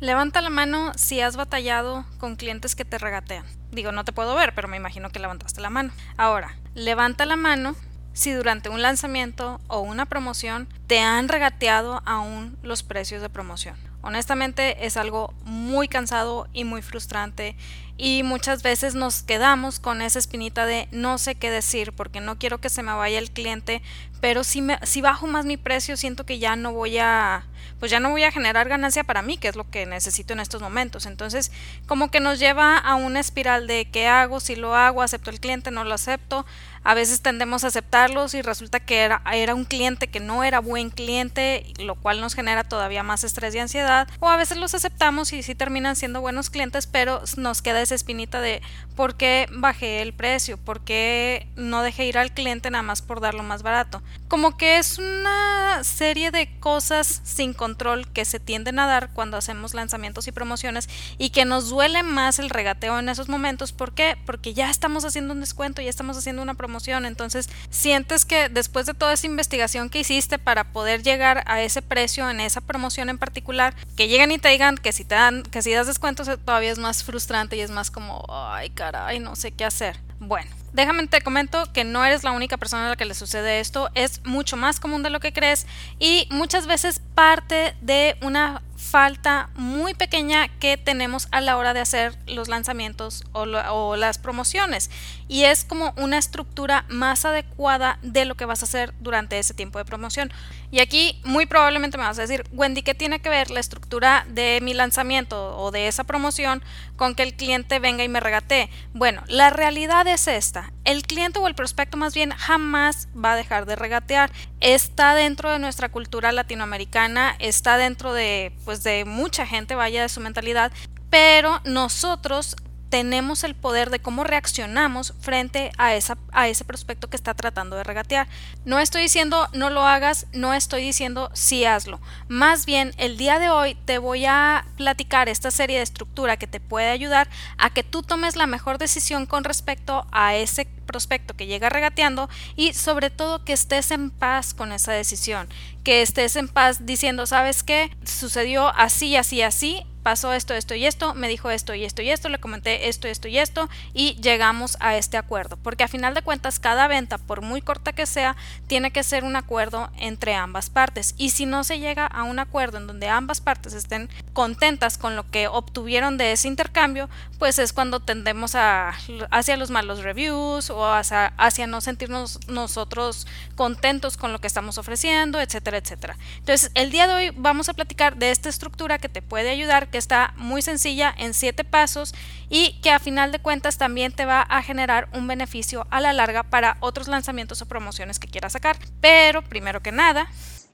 Levanta la mano si has batallado con clientes que te regatean. Digo, no te puedo ver, pero me imagino que levantaste la mano. Ahora, levanta la mano si durante un lanzamiento o una promoción te han regateado aún los precios de promoción. Honestamente es algo muy cansado y muy frustrante y muchas veces nos quedamos con esa espinita de no sé qué decir porque no quiero que se me vaya el cliente, pero si, me, si bajo más mi precio siento que ya no voy a pues ya no voy a generar ganancia para mí, que es lo que necesito en estos momentos. Entonces, como que nos lleva a una espiral de qué hago, si lo hago, acepto el cliente, no lo acepto. A veces tendemos a aceptarlos y resulta que era, un cliente que no era buen cliente, lo cual nos genera todavía más estrés y ansiedad. O a veces los aceptamos y sí terminan siendo buenos clientes, pero nos queda esa espinita de por qué bajé el precio, por qué no dejé ir al cliente nada más por darlo más barato. Como que es una serie de cosas sin control que se tienden a dar cuando hacemos lanzamientos y promociones y que nos duele más el regateo en esos momentos. ¿Por qué? Porque ya estamos haciendo un descuento, ya estamos haciendo una promoción entonces sientes que después de toda esa investigación que hiciste para poder llegar a ese precio en esa promoción en particular, que lleguen y te digan que si te dan, que si das descuentos eh, todavía es más frustrante y es más como, ay caray, no sé qué hacer. Bueno, déjame te comento que no eres la única persona a la que le sucede esto, es mucho más común de lo que crees y muchas veces parte de una falta muy pequeña que tenemos a la hora de hacer los lanzamientos o, las promociones y es como una estructura más adecuada de lo que vas a hacer durante ese tiempo de promoción. Y aquí muy probablemente me vas a decir, Wendy, ¿qué tiene que ver la estructura de mi lanzamiento o de esa promoción con que el cliente venga y me regatee? Bueno, la realidad es esta. El cliente o el prospecto más bien jamás va a dejar de regatear. Está dentro de nuestra cultura latinoamericana, está dentro de pues de mucha gente, vaya de su mentalidad, pero nosotros tenemos el poder de cómo reaccionamos frente a, esa, a ese prospecto que está tratando de regatear. No estoy diciendo no lo hagas, no estoy diciendo sí hazlo. Más bien, el día de hoy te voy a platicar esta serie de estructura que te puede ayudar a que tú tomes la mejor decisión con respecto a ese prospecto que llega regateando y sobre todo que estés en paz con esa decisión, que estés en paz diciendo, ¿sabes qué? Sucedió así, así, así, pasó esto, esto y esto, me dijo esto y esto y esto, le comenté esto, esto y esto y llegamos a este acuerdo. Porque a final de cuentas cada venta, por muy corta que sea, tiene que ser un acuerdo entre ambas partes. Y si no se llega a un acuerdo en donde ambas partes estén contentas con lo que obtuvieron de ese intercambio, pues es cuando tendemos a, hacia los malos reviews o hacia, hacia no sentirnos nosotros contentos con lo que estamos ofreciendo, etcétera, etcétera. Entonces, el día de hoy vamos a platicar de esta estructura que te puede ayudar que está muy sencilla en siete pasos y que a final de cuentas también te va a generar un beneficio a la larga para otros lanzamientos o promociones que quieras sacar. Pero primero que nada,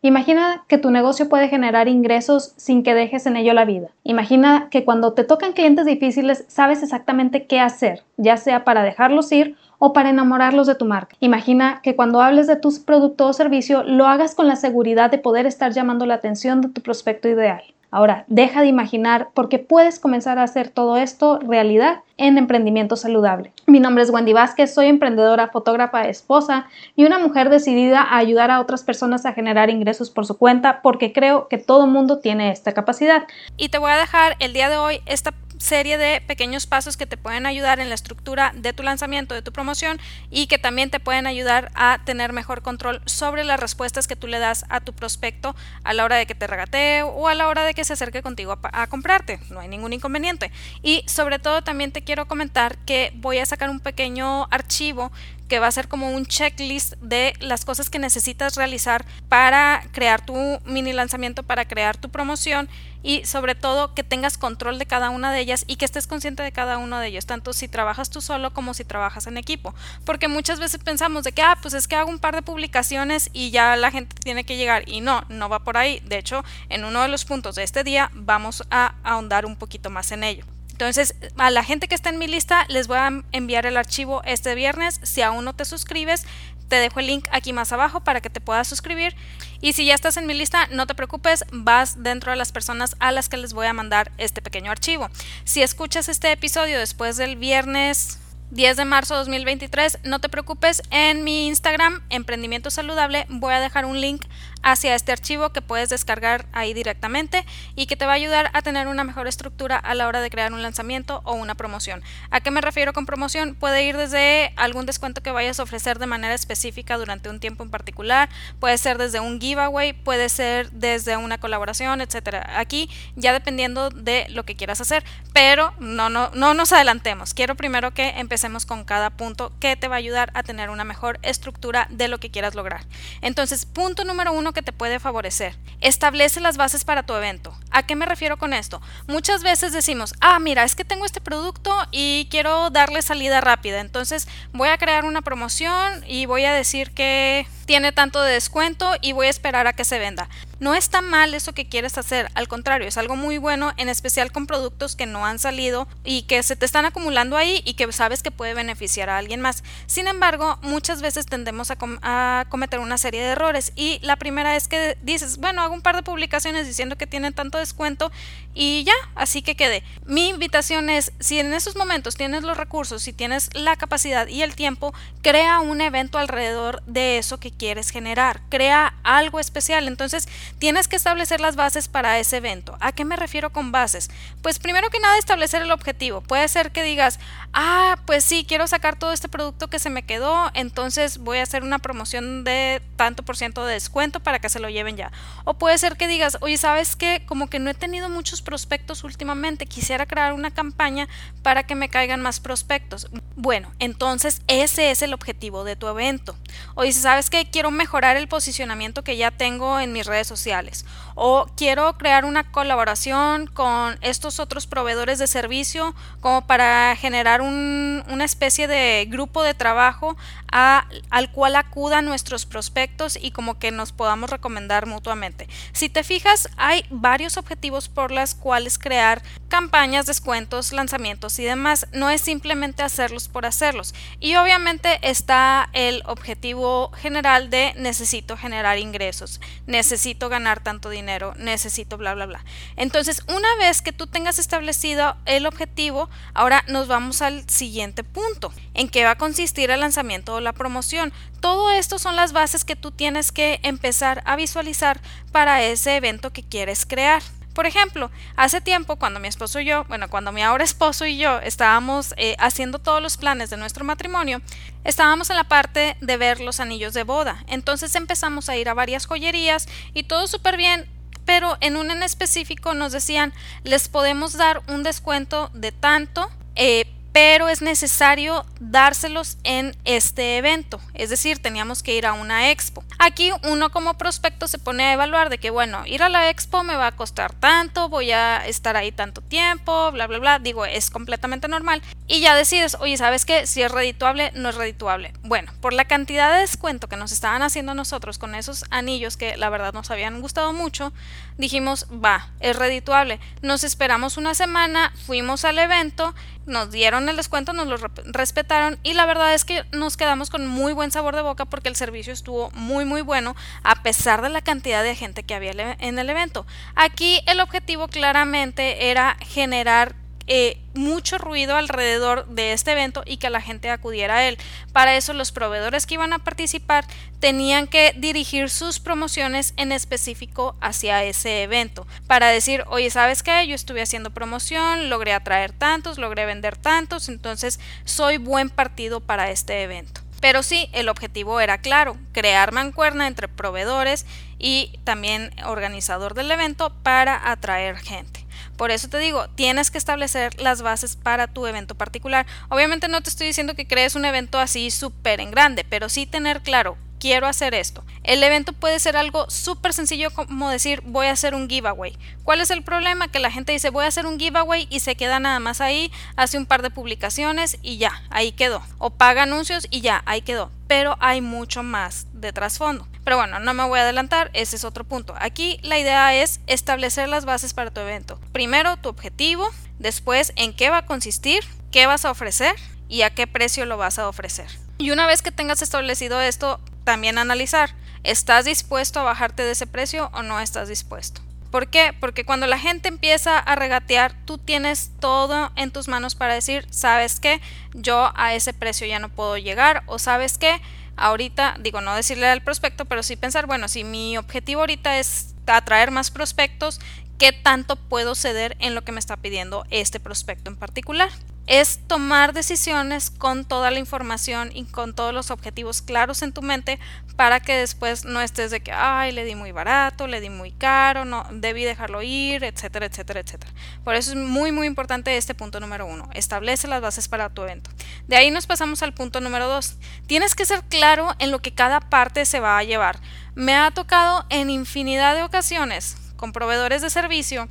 Imagina que tu negocio puede generar ingresos sin que dejes en ello la vida. Imagina que cuando te tocan clientes difíciles sabes exactamente qué hacer, ya sea para dejarlos ir o para enamorarlos de tu marca. Imagina que cuando hables de tu producto o servicio lo hagas con la seguridad de poder estar llamando la atención de tu prospecto ideal. Ahora, deja de imaginar porque puedes comenzar a hacer todo esto realidad en emprendimiento saludable. Mi nombre es Wendy Vázquez, soy emprendedora, fotógrafa, esposa y una mujer decidida a ayudar a otras personas a generar ingresos por su cuenta porque creo que todo mundo tiene esta capacidad. Y te voy a dejar el día de hoy esta serie de pequeños pasos que te pueden ayudar en la estructura de tu lanzamiento, de tu promoción y que también te pueden ayudar a tener mejor control sobre las respuestas que tú le das a tu prospecto a la hora de que te regatee o a la hora de que se acerque contigo a, a comprarte. No hay ningún inconveniente. Y sobre todo también te quiero comentar que voy a sacar un pequeño archivo que va a ser como un checklist de las cosas que necesitas realizar para crear tu mini lanzamiento, para crear tu promoción y sobre todo que tengas control de cada una de ellas y que estés consciente de cada uno de ellos, tanto si trabajas tú solo como si trabajas en equipo. Porque muchas veces pensamos de que, ah, pues es que hago un par de publicaciones y ya la gente tiene que llegar y no, no va por ahí. De hecho, en uno de los puntos de este día vamos a ahondar un poquito más en ello. Entonces, a la gente que está en mi lista les voy a enviar el archivo este viernes. Si aún no te suscribes, te dejo el link aquí más abajo para que te puedas suscribir. Y si ya estás en mi lista, no te preocupes, vas dentro de las personas a las que les voy a mandar este pequeño archivo. Si escuchas este episodio después del viernes 10 de marzo de 2023. No te preocupes, en mi Instagram, Emprendimiento Saludable, voy a dejar un link hacia este archivo que puedes descargar ahí directamente y que te va a ayudar a tener una mejor estructura a la hora de crear un lanzamiento o una promoción. ¿A qué me refiero con promoción? Puede ir desde algún descuento que vayas a ofrecer de manera específica durante un tiempo en particular, puede ser desde un giveaway, puede ser desde una colaboración, etcétera. Aquí ya dependiendo de lo que quieras hacer, pero no, no, no nos adelantemos. Quiero primero que empecemos con cada punto que te va a ayudar a tener una mejor estructura de lo que quieras lograr. Entonces, punto número uno que te puede favorecer. Establece las bases para tu evento. ¿A qué me refiero con esto? Muchas veces decimos, ah, mira, es que tengo este producto y quiero darle salida rápida. Entonces voy a crear una promoción y voy a decir que tiene tanto de descuento y voy a esperar a que se venda. No está mal eso que quieres hacer, al contrario, es algo muy bueno, en especial con productos que no han salido y que se te están acumulando ahí y que sabes que puede beneficiar a alguien más. Sin embargo, muchas veces tendemos a, cometer una serie de errores y la primera es que dices, bueno, hago un par de publicaciones diciendo que tienen tanto descuento y ya, así que quede. Mi invitación es, si en esos momentos tienes los recursos, si tienes la capacidad y el tiempo, crea un evento alrededor de eso que quieres generar, crea algo especial. Entonces, tienes que establecer las bases para ese evento. ¿A qué me refiero con bases? Pues primero que nada, establecer el objetivo. Puede ser que digas, ah, pues sí, quiero sacar todo este producto que se me quedó, entonces voy a hacer una promoción de tanto por ciento de descuento para que se lo lleven ya. O puede ser que digas, oye, ¿sabes qué? Como que no he tenido muchos prospectos últimamente, quisiera crear una campaña para que me caigan más prospectos. Bueno, entonces ese es el objetivo de tu evento. O ¿sabes qué? Quiero mejorar el posicionamiento que ya tengo en mis redes sociales. O quiero crear una colaboración con estos otros proveedores de servicio como para generar una especie de grupo de trabajo al cual acudan nuestros prospectos y como que nos podamos recomendar mutuamente. Si te fijas, hay varios objetivos por los cuales crear campañas, descuentos, lanzamientos y demás. No es simplemente hacerlos por hacerlos. Y obviamente está el objetivo general de necesito generar ingresos, necesito ganar tanto dinero, necesito bla, bla, bla. Entonces, una vez que tú tengas establecido el objetivo, ahora nos vamos al siguiente punto, en qué va a consistir el lanzamiento o la promoción. Todo esto son las bases que tú tienes que empezar a visualizar para ese evento que quieres crear. Por ejemplo, hace tiempo cuando mi esposo y yo, bueno, cuando mi ahora esposo y yo estábamos eh, haciendo todos los planes de nuestro matrimonio, estábamos en la parte de ver los anillos de boda. Entonces empezamos a ir a varias joyerías y todo súper bien, pero en un en específico nos decían, les podemos dar un descuento de tanto, eh, pero es necesario dárselos en este evento, es decir, teníamos que ir a una expo. Aquí uno como prospecto se pone a evaluar de que, bueno, ir a la expo me va a costar tanto, voy a estar ahí tanto tiempo, bla, bla, bla, digo, es completamente normal. Y ya decides, oye, ¿sabes qué? Si es redituable, no es redituable. Bueno, por la cantidad de descuento que nos estaban haciendo nosotros con esos anillos que la verdad nos habían gustado mucho, dijimos, va, es redituable. Nos esperamos una semana, fuimos al evento nos dieron el descuento, nos lo respetaron y la verdad es que nos quedamos con muy buen sabor de boca porque el servicio estuvo muy muy bueno a pesar de la cantidad de gente que había en el evento. Aquí el objetivo claramente era generar eh, mucho ruido alrededor de este evento y que la gente acudiera a él. Para eso los proveedores que iban a participar tenían que dirigir sus promociones en específico hacia ese evento. Para decir, oye, ¿sabes qué? Yo estuve haciendo promoción, logré atraer tantos, logré vender tantos, entonces soy buen partido para este evento. Pero sí, el objetivo era claro, crear mancuerna entre proveedores y también organizador del evento para atraer gente. Por eso te digo, tienes que establecer las bases para tu evento particular. Obviamente no te estoy diciendo que crees un evento así súper en grande, pero sí tener claro quiero hacer esto. El evento puede ser algo súper sencillo como decir voy a hacer un giveaway. ¿Cuál es el problema? Que la gente dice voy a hacer un giveaway y se queda nada más ahí, hace un par de publicaciones y ya, ahí quedó. O paga anuncios y ya, ahí quedó. Pero hay mucho más de trasfondo. Pero bueno, no me voy a adelantar, ese es otro punto. Aquí la idea es establecer las bases para tu evento. Primero tu objetivo, después en qué va a consistir, qué vas a ofrecer y a qué precio lo vas a ofrecer. Y una vez que tengas establecido esto, también analizar, ¿estás dispuesto a bajarte de ese precio o no estás dispuesto? ¿Por qué? Porque cuando la gente empieza a regatear, tú tienes todo en tus manos para decir, ¿sabes qué? Yo a ese precio ya no puedo llegar o sabes qué? ahorita, digo, no decirle al prospecto, pero sí pensar, bueno, si mi objetivo ahorita es atraer más prospectos, ¿qué tanto puedo ceder en lo que me está pidiendo este prospecto en particular? Es tomar decisiones con toda la información y con todos los objetivos claros en tu mente para que después no estés de que, ay, le di muy barato, le di muy caro, no, debí dejarlo ir, etcétera, etcétera, etcétera. Por eso es muy, muy importante este punto número uno. Establece las bases para tu evento. De ahí nos pasamos al punto número dos. Tienes que ser claro en lo que cada parte se va a llevar. Me ha tocado en infinidad de ocasiones con proveedores de servicio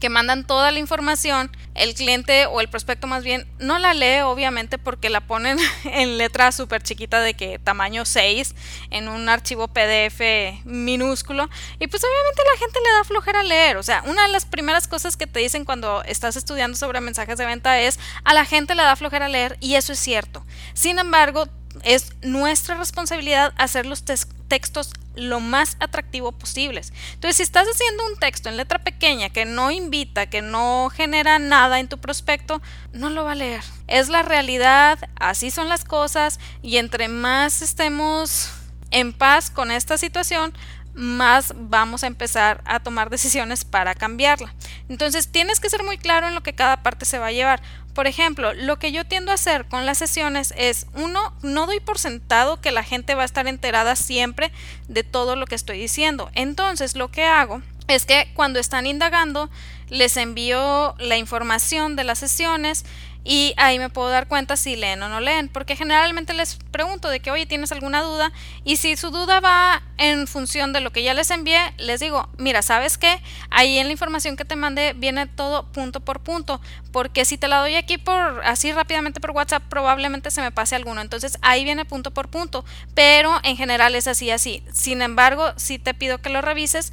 que mandan toda la información, el cliente o el prospecto más bien no la lee obviamente porque la ponen en letra súper chiquita de que tamaño 6 en un archivo PDF minúsculo y pues obviamente la gente le da flojera leer, o sea, una de las primeras cosas que te dicen cuando estás estudiando sobre mensajes de venta es a la gente le da flojera leer y eso es cierto. Sin embargo, es nuestra responsabilidad hacer los textos lo más atractivo posibles. Entonces, si estás haciendo un texto en letra pequeña que no invita, que no genera nada en tu prospecto, no lo va a leer. Es la realidad, así son las cosas y entre más estemos en paz con esta situación, más vamos a empezar a tomar decisiones para cambiarla. Entonces tienes que ser muy claro en lo que cada parte se va a llevar. Por ejemplo, lo que yo tiendo a hacer con las sesiones es, uno, no doy por sentado que la gente va a estar enterada siempre de todo lo que estoy diciendo. Entonces lo que hago es que cuando están indagando, les envío la información de las sesiones y ahí me puedo dar cuenta si leen o no leen, porque generalmente les pregunto de que, oye, ¿tienes alguna duda? Y si su duda va en función de lo que ya les envié, les digo, mira, ¿sabes qué? Ahí en la información que te mandé viene todo punto por punto, porque si te la doy aquí por así rápidamente por WhatsApp, probablemente se me pase alguno. Entonces ahí viene punto por punto, pero en general es así, así. Sin embargo, si te pido que lo revises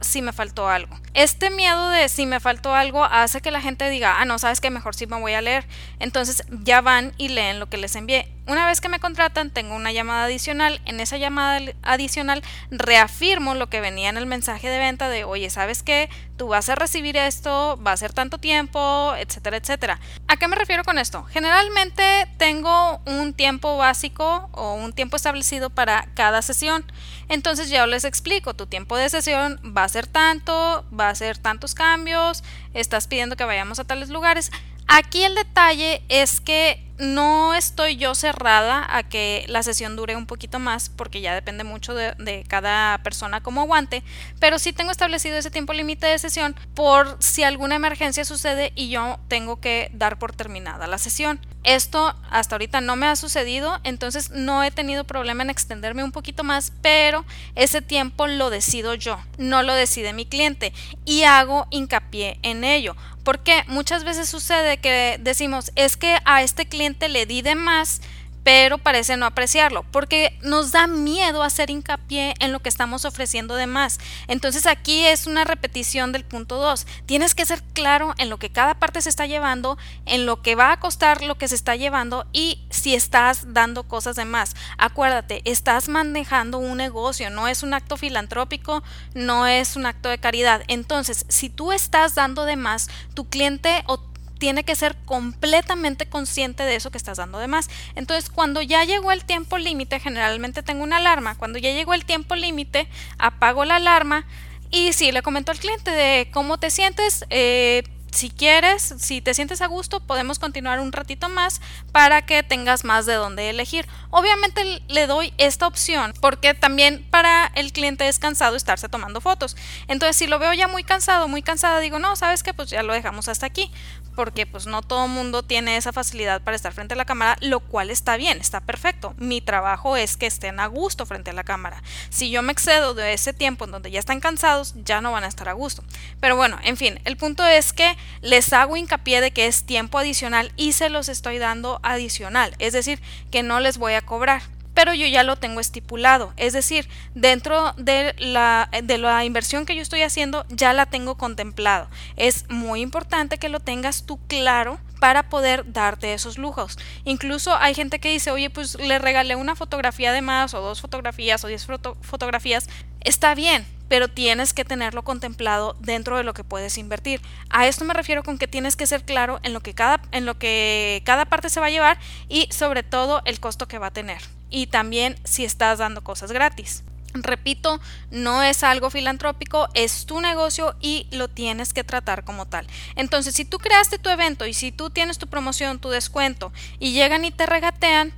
si me faltó algo. Este miedo de si me faltó algo hace que la gente diga, ah, no, sabes que mejor sí me voy a leer. Entonces ya van y leen lo que les envié. Una vez que me contratan, tengo una llamada adicional. En esa llamada adicional reafirmo lo que venía en el mensaje de venta de, oye, ¿sabes qué? Tú vas a recibir esto, va a ser tanto tiempo, etcétera, etcétera. ¿A qué me refiero con esto? Generalmente tengo un tiempo básico o un tiempo establecido para cada sesión. Entonces ya les explico, tu tiempo de sesión va a ser tanto, va a ser tantos cambios, estás pidiendo que vayamos a tales lugares. Aquí el detalle es que no estoy yo cerrada a que la sesión dure un poquito más porque ya depende mucho de, cada persona como aguante, pero sí tengo establecido ese tiempo límite de sesión por si alguna emergencia sucede y yo tengo que dar por terminada la sesión. Esto hasta ahorita no me ha sucedido, entonces no he tenido problema en extenderme un poquito más, pero ese tiempo lo decido yo, no lo decide mi cliente y hago hincapié en ello. Porque muchas veces sucede que decimos, es que a este cliente le di de más, pero parece no apreciarlo, porque nos da miedo hacer hincapié en lo que estamos ofreciendo de más. Entonces aquí es una repetición del punto 2. Tienes que ser claro en lo que cada parte se está llevando, en lo que va a costar lo que se está llevando y si estás dando cosas de más. Acuérdate, estás manejando un negocio, no es un acto filantrópico, no es un acto de caridad. Entonces, si tú estás dando de más, tu cliente o tiene que ser completamente consciente de eso que estás dando de más. Entonces, cuando ya llegó el tiempo límite, generalmente tengo una alarma. Cuando ya llegó el tiempo límite, apago la alarma y sí, le comento al cliente de cómo te sientes. Eh, si quieres, si te sientes a gusto, podemos continuar un ratito más para que tengas más de dónde elegir. Obviamente le doy esta opción porque también para el cliente es cansado estarse tomando fotos. Entonces, si lo veo ya muy cansado, muy cansada, digo, no, sabes que pues ya lo dejamos hasta aquí porque pues no todo mundo tiene esa facilidad para estar frente a la cámara, lo cual está bien, está perfecto. Mi trabajo es que estén a gusto frente a la cámara. Si yo me excedo de ese tiempo en donde ya están cansados, ya no van a estar a gusto. Pero bueno, en fin, el punto es que les hago hincapié de que es tiempo adicional y se los estoy dando adicional, es decir, que no les voy a cobrar pero yo ya lo tengo estipulado. Es decir, dentro de la, de la inversión que yo estoy haciendo, ya la tengo contemplado. Es muy importante que lo tengas tú claro para poder darte esos lujos. Incluso hay gente que dice, oye, pues le regalé una fotografía de más o dos fotografías o diez fotografías. Está bien, pero tienes que tenerlo contemplado dentro de lo que puedes invertir. A esto me refiero con que tienes que ser claro en lo que cada, en lo que cada parte se va a llevar y sobre todo el costo que va a tener. y también si estás dando cosas gratis. Repito, no es algo filantrópico, es tu negocio y lo tienes que tratar como tal. Entonces, si tú creaste tu evento y si tú tienes tu promoción, tu descuento y llegan y te regatean,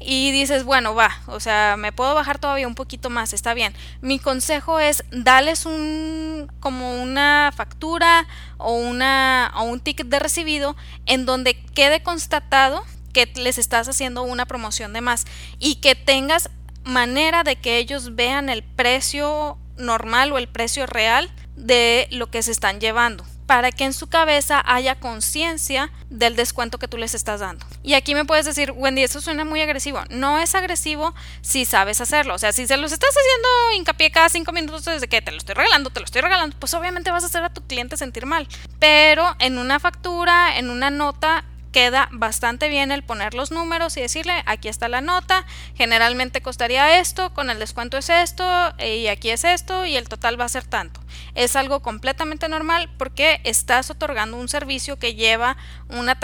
y dices, bueno, va, o sea, me puedo bajar todavía un poquito más, está bien. Mi consejo es darles un como una factura o una o un ticket de recibido en donde quede constatado que les estás haciendo una promoción de más y que tengas manera de que ellos vean el precio normal o el precio real de lo que se están llevando para que en su cabeza haya conciencia del descuento que tú les estás dando. Y aquí me puedes decir, Wendy, eso suena muy agresivo. No es agresivo si sabes hacerlo. O sea, si se los estás haciendo hincapié cada cinco minutos desde que te lo estoy regalando, te lo estoy regalando, pues obviamente vas a hacer a tu cliente sentir mal. Pero en una factura, en una nota, queda bastante bien el poner los números y decirle aquí está la nota, generalmente costaría esto, con el descuento es esto y aquí es esto y el total va a ser tanto. Es algo completamente normal porque estás otorgando un servicio que lleva una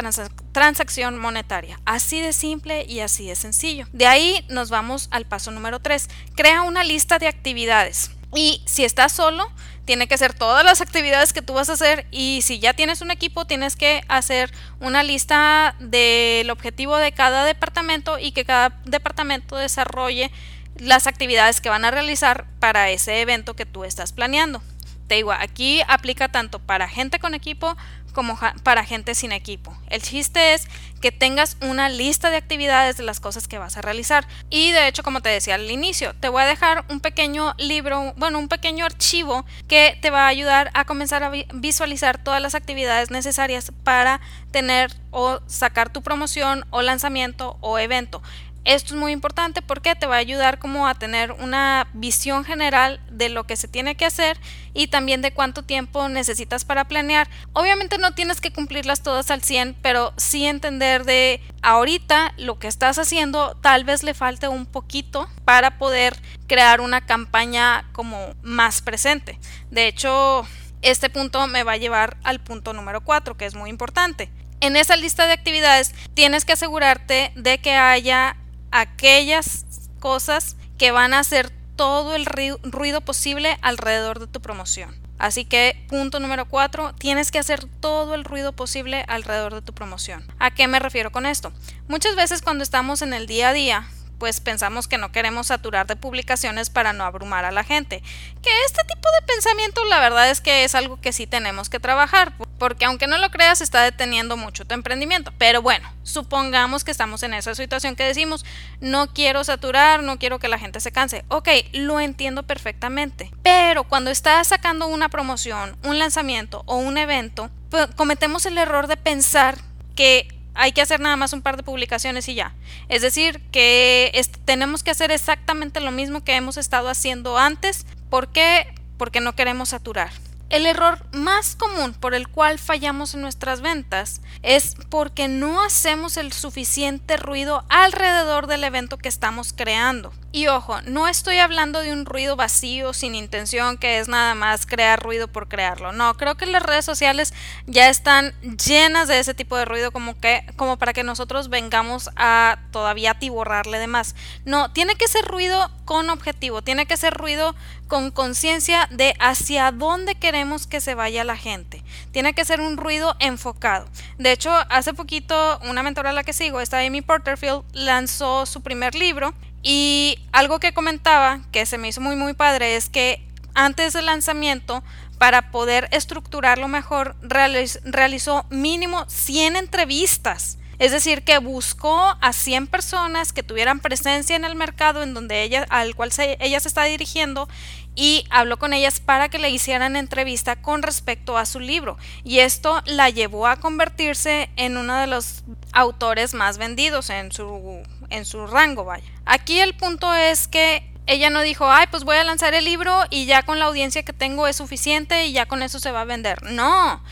transacción monetaria. Así de simple y así de sencillo. De ahí nos vamos al paso número 3. Crea una lista de actividades. Y si estás solo, tiene que ser todas las actividades que tú vas a hacer y si ya tienes un equipo tienes que hacer una lista del objetivo de cada departamento y que cada departamento desarrolle las actividades que van a realizar para ese evento que tú estás planeando. Te digo, aquí aplica tanto para gente con equipo como para gente sin equipo. El chiste es que tengas una lista de actividades de las cosas que vas a realizar. Y de hecho, como te decía al inicio, te voy a dejar un pequeño libro, bueno, un pequeño archivo que te va a ayudar a comenzar a visualizar todas las actividades necesarias para tener o sacar tu promoción o lanzamiento o evento. Esto es muy importante porque te va a ayudar como a tener una visión general de lo que se tiene que hacer y también de cuánto tiempo necesitas para planear. Obviamente no tienes que cumplirlas todas al 100, pero sí entender de ahorita lo que estás haciendo tal vez le falte un poquito para poder crear una campaña como más presente. De hecho, este punto me va a llevar al punto número 4, que es muy importante. En esa lista de actividades tienes que asegurarte de que haya aquellas cosas que van a hacer todo el ruido posible alrededor de tu promoción. Así que punto número 4, tienes que hacer todo el ruido posible alrededor de tu promoción. ¿A qué me refiero con esto? Muchas veces cuando estamos en el día a día, pues pensamos que no queremos saturar de publicaciones para no abrumar a la gente. Que este tipo de pensamiento la verdad es que es algo que sí tenemos que trabajar, porque aunque no lo creas está deteniendo mucho tu emprendimiento. Pero bueno, supongamos que estamos en esa situación que decimos, no quiero saturar, no quiero que la gente se canse. Ok, lo entiendo perfectamente. Pero cuando estás sacando una promoción, un lanzamiento o un evento, pues, cometemos el error de pensar que hay que hacer nada más un par de publicaciones y ya. Es decir, que tenemos que hacer exactamente lo mismo que hemos estado haciendo antes. ¿Por qué? Porque no queremos saturar. El error más común por el cual fallamos en nuestras ventas es porque no hacemos el suficiente ruido alrededor del evento que estamos creando. Y ojo, no estoy hablando de un ruido vacío sin intención que es nada más crear ruido por crearlo. No, creo que las redes sociales ya están llenas de ese tipo de ruido como que como para que nosotros vengamos a todavía atiborrarle de más. No, tiene que ser ruido con objetivo, tiene que ser ruido con conciencia de hacia dónde queremos que se vaya la gente. Tiene que ser un ruido enfocado. De hecho, hace poquito una mentora a la que sigo, esta Amy Porterfield, lanzó su primer libro y algo que comentaba que se me hizo muy muy padre es que antes del lanzamiento, para poder estructurarlo mejor, realizó mínimo 100 entrevistas. Es decir, que buscó a 100 personas que tuvieran presencia en el mercado en donde ella, al cual ella se está dirigiendo y habló con ellas para que le hicieran entrevista con respecto a su libro. Y esto la llevó a convertirse en uno de los autores más vendidos en su en su rango, vaya. Aquí el punto es que ella no dijo, ay, pues voy a lanzar el libro y ya con la audiencia que tengo es suficiente y ya con eso se va a vender. No,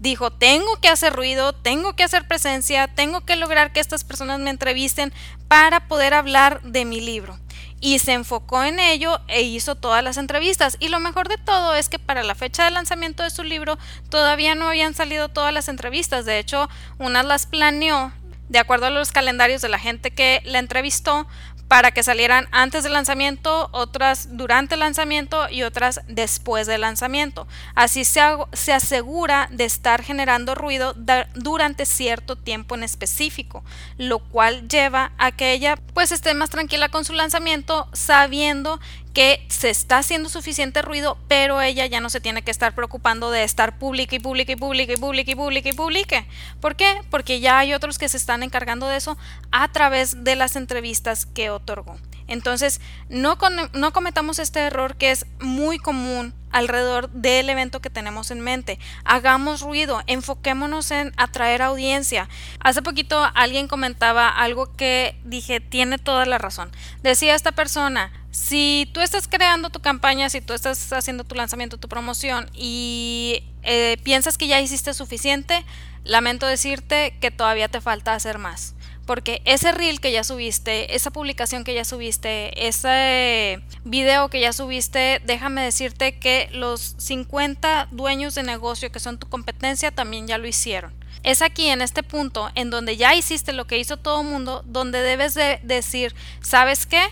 dijo, tengo que hacer ruido, tengo que hacer presencia, tengo que lograr que estas personas me entrevisten para poder hablar de mi libro. Y se enfocó en ello e hizo todas las entrevistas. Y lo mejor de todo es que para la fecha de lanzamiento de su libro todavía no habían salido todas las entrevistas. De hecho, unas las planeó de acuerdo a los calendarios de la gente que la entrevistó, para que salieran antes del lanzamiento, otras durante el lanzamiento y otras después del lanzamiento. Así se, se asegura de estar generando ruido durante cierto tiempo en específico, lo cual lleva a que ella pues esté más tranquila con su lanzamiento sabiendo que se está haciendo suficiente ruido, pero ella ya no se tiene que estar preocupando de estar pública y pública y pública y pública y pública y publique. ¿Por qué? Porque ya hay otros que se están encargando de eso a través de las entrevistas que otorgó. Entonces, no, no cometamos este error que es muy común alrededor del evento que tenemos en mente. Hagamos ruido, enfoquémonos en atraer audiencia. Hace poquito alguien comentaba algo que dije, tiene toda la razón. Decía esta persona, si tú estás creando tu campaña, si tú estás haciendo tu lanzamiento, tu promoción y eh, piensas que ya hiciste suficiente, lamento decirte que todavía te falta hacer más. Porque ese reel que ya subiste, esa publicación que ya subiste, ese video que ya subiste, déjame decirte que los 50 dueños de negocio que son tu competencia también ya lo hicieron. Es aquí en este punto en donde ya hiciste lo que hizo todo el mundo, donde debes de decir, ¿sabes qué?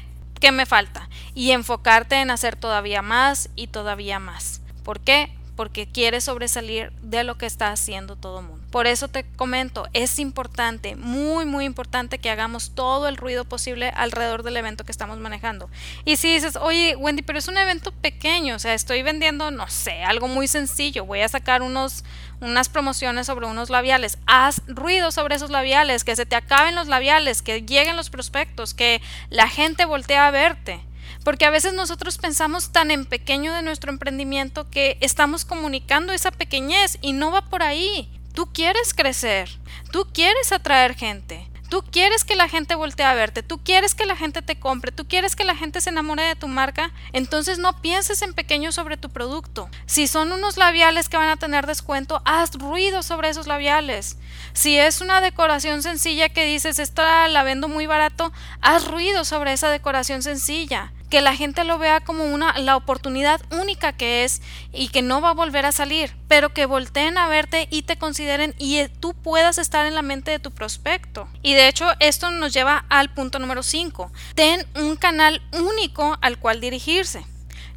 ¿Qué me falta? Y enfocarte en hacer todavía más y todavía más. ¿Por qué? Porque quieres sobresalir de lo que está haciendo todo el mundo. Por eso te comento, es importante, muy, muy importante que hagamos todo el ruido posible alrededor del evento que estamos manejando. Y si dices, oye, Wendy, pero es un evento pequeño, o sea, estoy vendiendo, no sé, algo muy sencillo, voy a sacar unos, unas promociones sobre unos labiales. Haz ruido sobre esos labiales, que se te acaben los labiales, que lleguen los prospectos, que la gente voltee a verte. Porque a veces nosotros pensamos tan en pequeño de nuestro emprendimiento que estamos comunicando esa pequeñez y no va por ahí. Tú quieres crecer, tú quieres atraer gente, tú quieres que la gente voltee a verte, tú quieres que la gente te compre, tú quieres que la gente se enamore de tu marca, entonces no pienses en pequeño sobre tu producto. Si son unos labiales que van a tener descuento, haz ruido sobre esos labiales. Si es una decoración sencilla que dices, esta la vendo muy barato, haz ruido sobre esa decoración sencilla que la gente lo vea como una la oportunidad única que es y que no va a volver a salir, pero que volteen a verte y te consideren y eh, tú puedas estar en la mente de tu prospecto. Y de hecho, esto nos lleva al punto número 5. Ten un canal único al cual dirigirse.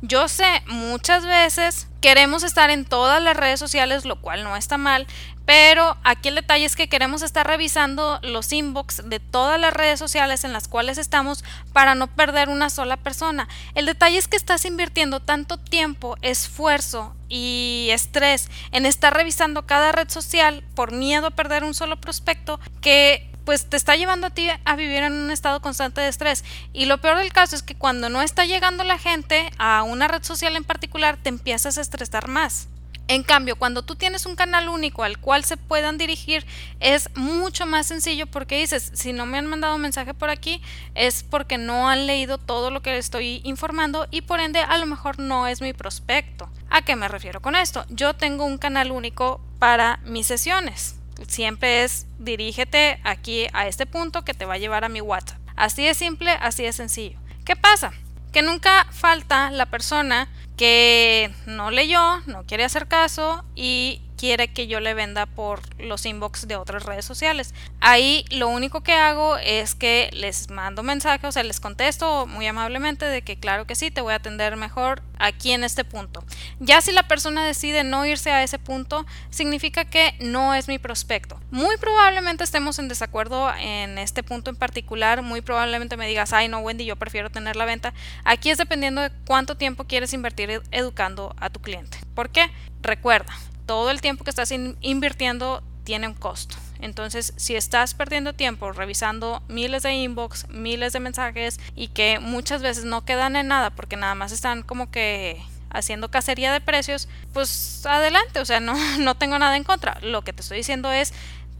Yo sé, muchas veces queremos estar en todas las redes sociales, lo cual no está mal, pero aquí el detalle es que queremos estar revisando los inbox de todas las redes sociales en las cuales estamos para no perder una sola persona. El detalle es que estás invirtiendo tanto tiempo, esfuerzo y estrés en estar revisando cada red social por miedo a perder un solo prospecto que pues te está llevando a ti a vivir en un estado constante de estrés. Y lo peor del caso es que cuando no está llegando la gente a una red social en particular, te empiezas a estresar más. En cambio, cuando tú tienes un canal único al cual se puedan dirigir, es mucho más sencillo porque dices, si no me han mandado mensaje por aquí, es porque no han leído todo lo que estoy informando y por ende a lo mejor no es mi prospecto. ¿A qué me refiero con esto? Yo tengo un canal único para mis sesiones. Siempre es dirígete aquí a este punto que te va a llevar a mi WhatsApp. Así de simple, así de sencillo. ¿Qué pasa? Que nunca falta la persona que no leyó, no quiere hacer caso y quiere que yo le venda por los inbox de otras redes sociales. Ahí lo único que hago es que les mando mensajes, o sea, les contesto muy amablemente de que claro que sí, te voy a atender mejor aquí en este punto. Ya si la persona decide no irse a ese punto, significa que no es mi prospecto. Muy probablemente estemos en desacuerdo en este punto en particular, muy probablemente me digas, ay no Wendy, yo prefiero tener la venta. Aquí es dependiendo de cuánto tiempo quieres invertir educando a tu cliente. ¿Por qué? Recuerda, todo el tiempo que estás invirtiendo tiene un costo. Entonces, si estás perdiendo tiempo revisando miles de inbox, miles de mensajes y que muchas veces no quedan en nada porque nada más están como que haciendo cacería de precios, pues adelante, o sea, no, no tengo nada en contra. Lo que te estoy diciendo es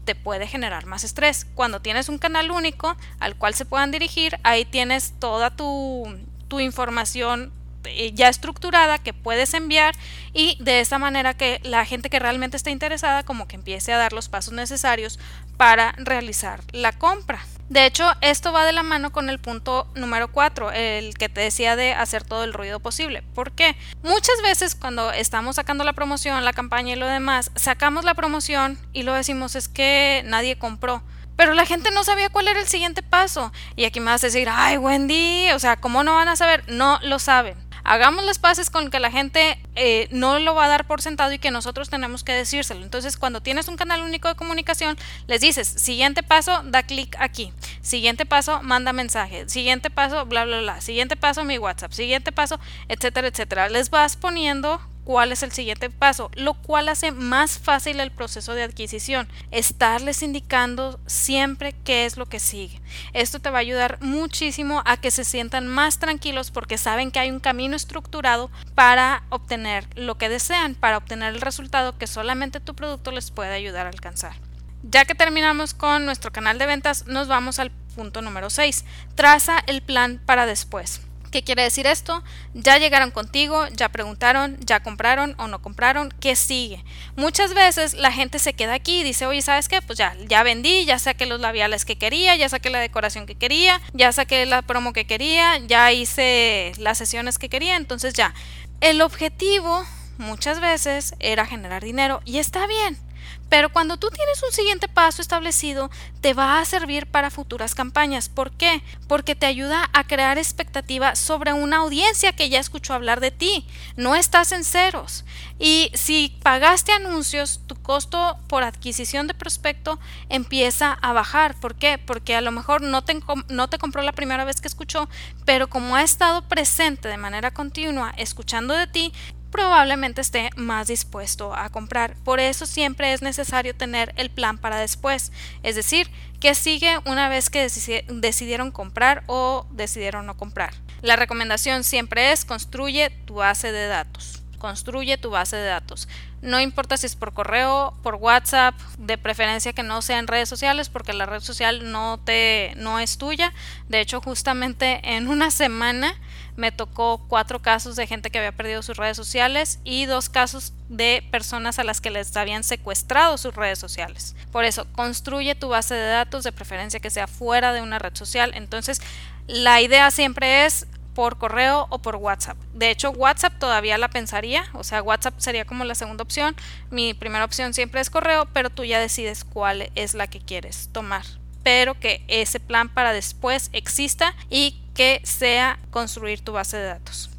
te puede generar más estrés. Cuando tienes un canal único al cual se puedan dirigir, ahí tienes toda tu, tu información ya estructurada que puedes enviar y de esa manera que la gente que realmente está interesada como que empiece a dar los pasos necesarios para realizar la compra. De hecho, esto va de la mano con el punto número 4, el que te decía de hacer todo el ruido posible. ¿Por qué? Muchas veces cuando estamos sacando la promoción, la campaña y lo demás, sacamos la promoción y lo decimos es que nadie compró. pero la gente no sabía cuál era el siguiente paso. Y aquí me vas a decir, ay Wendy, o sea, ¿cómo no van a saber? No lo saben. Hagamos las paces con que la gente eh, no lo va a dar por sentado y que nosotros tenemos que decírselo. Entonces, cuando tienes un canal único de comunicación, les dices, siguiente paso, da clic aquí. Siguiente paso, manda mensaje. Siguiente paso, bla, bla, bla. Siguiente paso, mi WhatsApp. Siguiente paso, etcétera, etcétera. Les vas poniendo cuál es el siguiente paso, lo cual hace más fácil el proceso de adquisición, estarles indicando siempre qué es lo que sigue. Esto te va a ayudar muchísimo a que se sientan más tranquilos porque saben que hay un camino estructurado para obtener lo que desean, para obtener el resultado que solamente tu producto les puede ayudar a alcanzar. Ya que terminamos con nuestro canal de ventas, nos vamos al punto número 6. Traza el plan para después. ¿Qué quiere decir esto? Ya llegaron contigo, ya preguntaron, ya compraron o no compraron, ¿qué sigue? Muchas veces la gente se queda aquí y dice, oye, ¿sabes qué? Pues ya, ya vendí, ya saqué los labiales que quería, ya saqué la decoración que quería, ya saqué la promo que quería, ya hice las sesiones que quería, entonces ya. El objetivo muchas veces era generar dinero y está bien. Pero cuando tú tienes un siguiente paso establecido, te va a servir para futuras campañas. ¿Por qué? Porque te ayuda a crear expectativa sobre una audiencia que ya escuchó hablar de ti. No estás en ceros. Y si pagaste anuncios, tu costo por adquisición de prospecto empieza a bajar. ¿Por qué? Porque a lo mejor no te, no te compró la primera vez que escuchó, pero como ha estado presente de manera continua escuchando de ti, probablemente esté más dispuesto a comprar. Por eso siempre es necesario tener el plan para después, es decir, que sigue una vez que decidieron comprar o decidieron no comprar. La recomendación siempre es construye tu base de datos. Construye tu base de datos. No importa si es por correo, por WhatsApp, de preferencia que no sea en redes sociales, porque la red social no te no es tuya. De hecho, justamente en una semana me tocó cuatro casos de gente que había perdido sus redes sociales y dos casos de personas a las que les habían secuestrado sus redes sociales. Por eso, construye tu base de datos, de preferencia que sea fuera de una red social. Entonces, la idea siempre es por correo o por WhatsApp. De hecho, WhatsApp todavía la pensaría, o sea, WhatsApp sería como la segunda opción. Mi primera opción siempre es correo, pero tú ya decides cuál es la que quieres tomar. Pero que ese plan para después exista y que sea construir tu base de datos.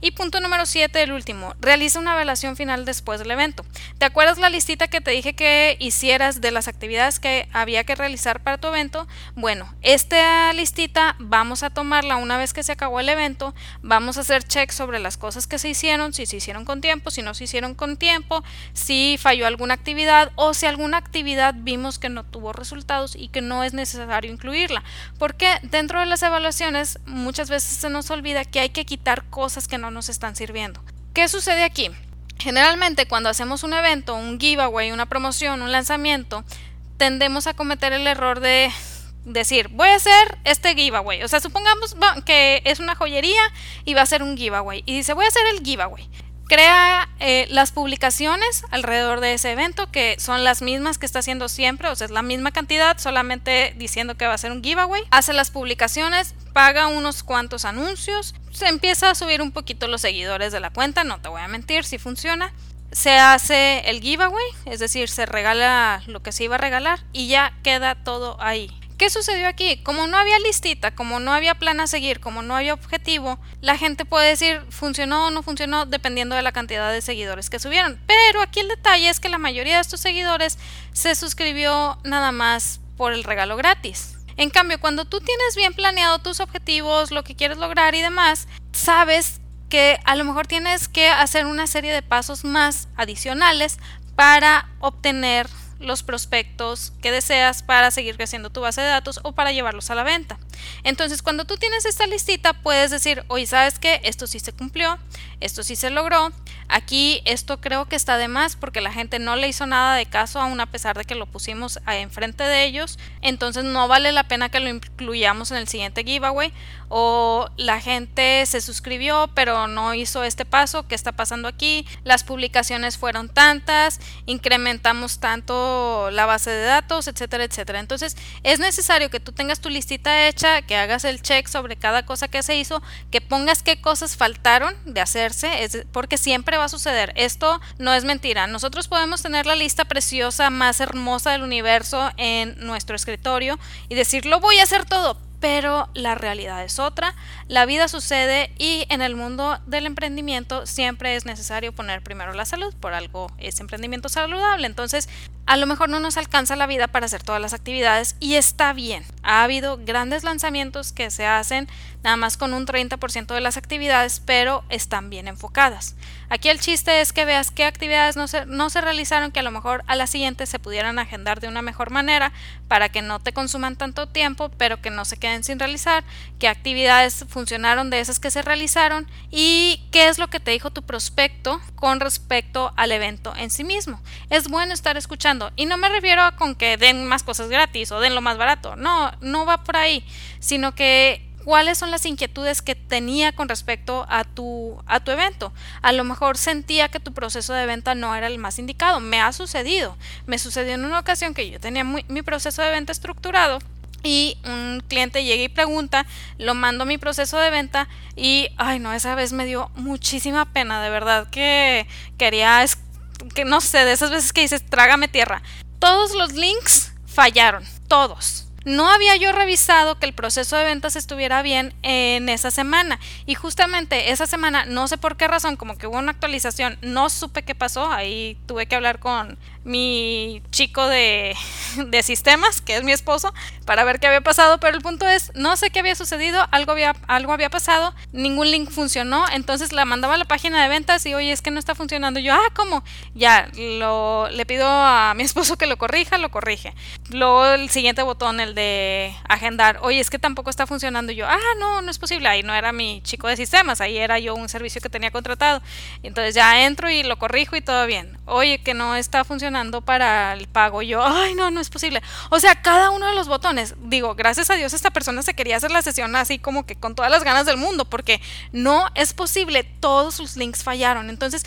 Y punto número 7, el último, realiza una evaluación final después del evento. ¿Te acuerdas la listita que te dije que hicieras de las actividades que había que realizar para tu evento? Bueno, esta listita vamos a tomarla una vez que se acabó el evento, vamos a hacer check sobre las cosas que se hicieron, si se hicieron con tiempo, si no se hicieron con tiempo, si falló alguna actividad o si alguna actividad vimos que no tuvo resultados y que no es necesario incluirla. Porque dentro de las evaluaciones muchas veces se nos olvida que hay que quitar cosas que no nos están sirviendo. ¿Qué sucede aquí? Generalmente cuando hacemos un evento, un giveaway, una promoción, un lanzamiento, tendemos a cometer el error de decir, voy a hacer este giveaway. O sea, supongamos que es una joyería y va a ser un giveaway. Y dice, voy a hacer el giveaway crea eh, las publicaciones alrededor de ese evento, que son las mismas que está haciendo siempre, o sea, es la misma cantidad, solamente diciendo que va a ser un giveaway. Hace las publicaciones, paga unos cuantos anuncios, se empieza a subir un poquito los seguidores de la cuenta, no te voy a mentir, si funciona. Se hace el giveaway, es decir, se regala lo que se iba a regalar y ya queda todo ahí. ¿Qué sucedió aquí? Como no había listita, como no había plan a seguir, como no había objetivo, la gente puede decir funcionó o no funcionó dependiendo de la cantidad de seguidores que subieron. Pero aquí el detalle es que la mayoría de estos seguidores se suscribió nada más por el regalo gratis. En cambio, cuando tú tienes bien planeado tus objetivos, lo que quieres lograr y demás, sabes que a lo mejor tienes que hacer una serie de pasos más adicionales para obtener los prospectos que deseas para seguir creciendo tu base de datos o para llevarlos a la venta. Entonces, cuando tú tienes esta listita, puedes decir, oye, ¿sabes qué? Esto sí se cumplió, esto sí se logró, aquí esto creo que está de más porque la gente no le hizo nada de caso aún a pesar de que lo pusimos enfrente de ellos, entonces no vale la pena que lo incluyamos en el siguiente giveaway o la gente se suscribió pero no hizo este paso, ¿qué está pasando aquí? Las publicaciones fueron tantas, incrementamos tanto la base de datos, etcétera, etcétera. Entonces, es necesario que tú tengas tu listita hecha que hagas el check sobre cada cosa que se hizo, que pongas qué cosas faltaron de hacerse, es porque siempre va a suceder. Esto no es mentira. Nosotros podemos tener la lista preciosa más hermosa del universo en nuestro escritorio y decir, lo voy a hacer todo, pero la realidad es otra, la vida sucede y en el mundo del emprendimiento siempre es necesario poner primero la salud, por algo es emprendimiento saludable, entonces a lo mejor no nos alcanza la vida para hacer todas las actividades y está bien. Ha habido grandes lanzamientos que se hacen nada más con un 30% de las actividades, pero están bien enfocadas. Aquí el chiste es que veas qué actividades no se, no se realizaron que a lo mejor a la siguiente se pudieran agendar de una mejor manera para que no te consuman tanto tiempo, pero que no se queden sin realizar, qué actividades funcionaron de esas que se realizaron y qué es lo que te dijo tu prospecto con respecto al evento en sí mismo. Es bueno estar escuchando y no me refiero a con que den más cosas gratis o den lo más barato, no, no va por ahí, sino que cuáles son las inquietudes que tenía con respecto a tu, a tu evento. A lo mejor sentía que tu proceso de venta no era el más indicado. Me ha sucedido. Me sucedió en una ocasión que yo tenía mi proceso de venta estructurado y un cliente llega y pregunta, lo mando mi proceso de venta y, ay no, esa vez me dio muchísima pena, de verdad que quería, que no sé, de esas veces que dices, trágame tierra. Todos los links fallaron, todos no había yo revisado que el proceso de ventas estuviera bien en esa semana. Y justamente esa semana no sé por qué razón como que hubo una actualización no supe qué pasó ahí tuve que hablar con mi chico de, de, sistemas, que es mi esposo, para ver qué había pasado, pero el punto es, no sé qué había sucedido, algo había, algo había pasado, ningún link funcionó, entonces la mandaba a la página de ventas y oye, es que no está funcionando. yo, ah, ¿cómo? Ya, lo, le pido a mi esposo que lo corrija, lo corrige. Luego el siguiente botón, el de agendar, oye, es que tampoco está funcionando. yo, ah, no, no es posible, ahí no era mi chico de sistemas, ahí era yo un servicio que tenía contratado. Entonces ya entro y lo corrijo y todo bien. Oye, que no está funcionando para el pago. Yo, ay, no, no es posible. O sea, cada uno de los botones, digo, gracias a Dios esta persona se quería hacer la sesión así como que con todas las ganas del mundo, porque no es posible, todos sus links fallaron. Entonces,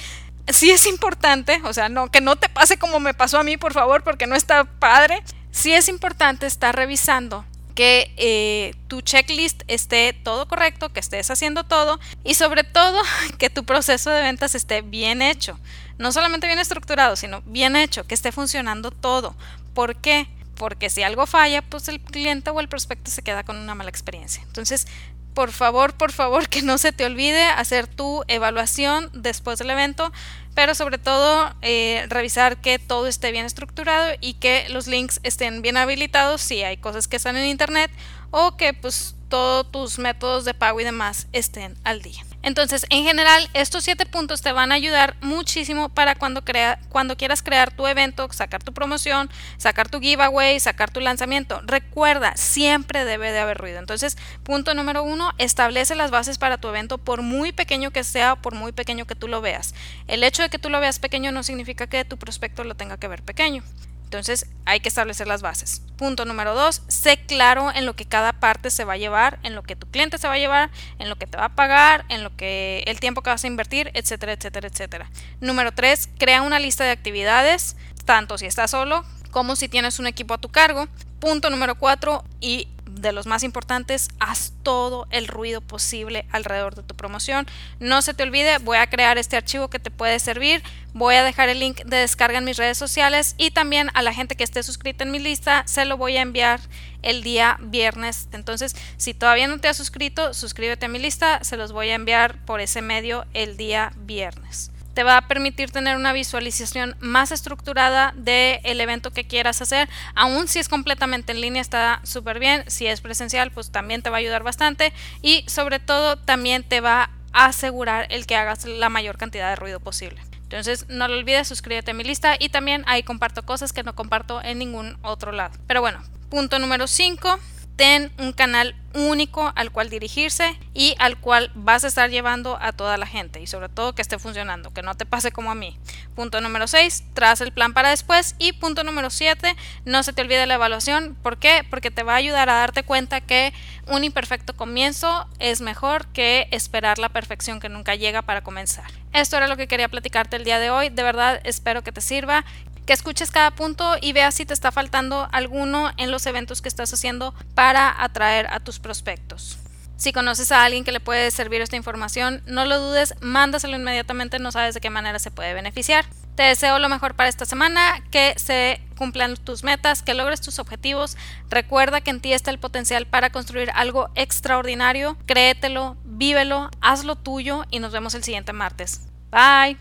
sí es importante, o sea, no, que no te pase como me pasó a mí, por favor, porque no está padre. Sí es importante estar revisando que eh, tu checklist esté todo correcto, que estés haciendo todo y sobre todo que tu proceso de ventas esté bien hecho no solamente bien estructurado, sino bien hecho, que esté funcionando todo. ¿Por qué? Porque si algo falla, pues el cliente o el prospecto se queda con una mala experiencia. Entonces, por favor, por favor, que no se te olvide hacer tu evaluación después del evento, pero sobre todo eh, revisar que todo esté bien estructurado y que los links estén bien habilitados si hay cosas que están en internet o que pues todos tus métodos de pago y demás estén al día. Entonces, en general, estos siete puntos te van a ayudar muchísimo para cuando, crea, cuando quieras crear tu evento, sacar tu promoción, sacar tu giveaway, sacar tu lanzamiento. Recuerda, siempre debe de haber ruido. Entonces, punto número uno, establece las bases para tu evento por muy pequeño que sea, por muy pequeño que tú lo veas. El hecho de que tú lo veas pequeño no significa que tu prospecto lo tenga que ver pequeño. Entonces hay que establecer las bases. Punto número dos, sé claro en lo que cada parte se va a llevar, en lo que tu cliente se va a llevar, en lo que te va a pagar, en lo que el tiempo que vas a invertir, etcétera, etcétera, etcétera. Número tres, crea una lista de actividades, tanto si estás solo como si tienes un equipo a tu cargo. Punto número cuatro, y de los más importantes, haz todo el ruido posible alrededor de tu promoción. No se te olvide, voy a crear este archivo que te puede servir. Voy a dejar el link de descarga en mis redes sociales y también a la gente que esté suscrita en mi lista se lo voy a enviar el día viernes. Entonces, si todavía no te has suscrito, suscríbete a mi lista, se los voy a enviar por ese medio el día viernes te va a permitir tener una visualización más estructurada del evento que quieras hacer. Aún si es completamente en línea está súper bien. Si es presencial, pues también te va a ayudar bastante. Y sobre todo también te va a asegurar el que hagas la mayor cantidad de ruido posible. Entonces no lo olvides, suscríbete a mi lista y también ahí comparto cosas que no comparto en ningún otro lado. Pero bueno, punto número 5 ten un canal único al cual dirigirse y al cual vas a estar llevando a toda la gente y sobre todo que esté funcionando, que no te pase como a mí. Punto número 6, traza el plan para después y punto número 7, no se te olvide la evaluación. ¿Por qué? Porque te va a ayudar a darte cuenta que un imperfecto comienzo es mejor que esperar la perfección que nunca llega para comenzar. Esto era lo que quería platicarte el día de hoy. De verdad espero que te sirva que escuches cada punto y veas si te está faltando alguno en los eventos que estás haciendo para atraer a tus prospectos. Si conoces a alguien que le puede servir esta información, no lo dudes, mándaselo inmediatamente, no sabes de qué manera se puede beneficiar. Te deseo lo mejor para esta semana, que se cumplan tus metas, que logres tus objetivos. Recuerda que en ti está el potencial para construir algo extraordinario. Créetelo, vívelo, hazlo tuyo y nos vemos el siguiente martes. Bye.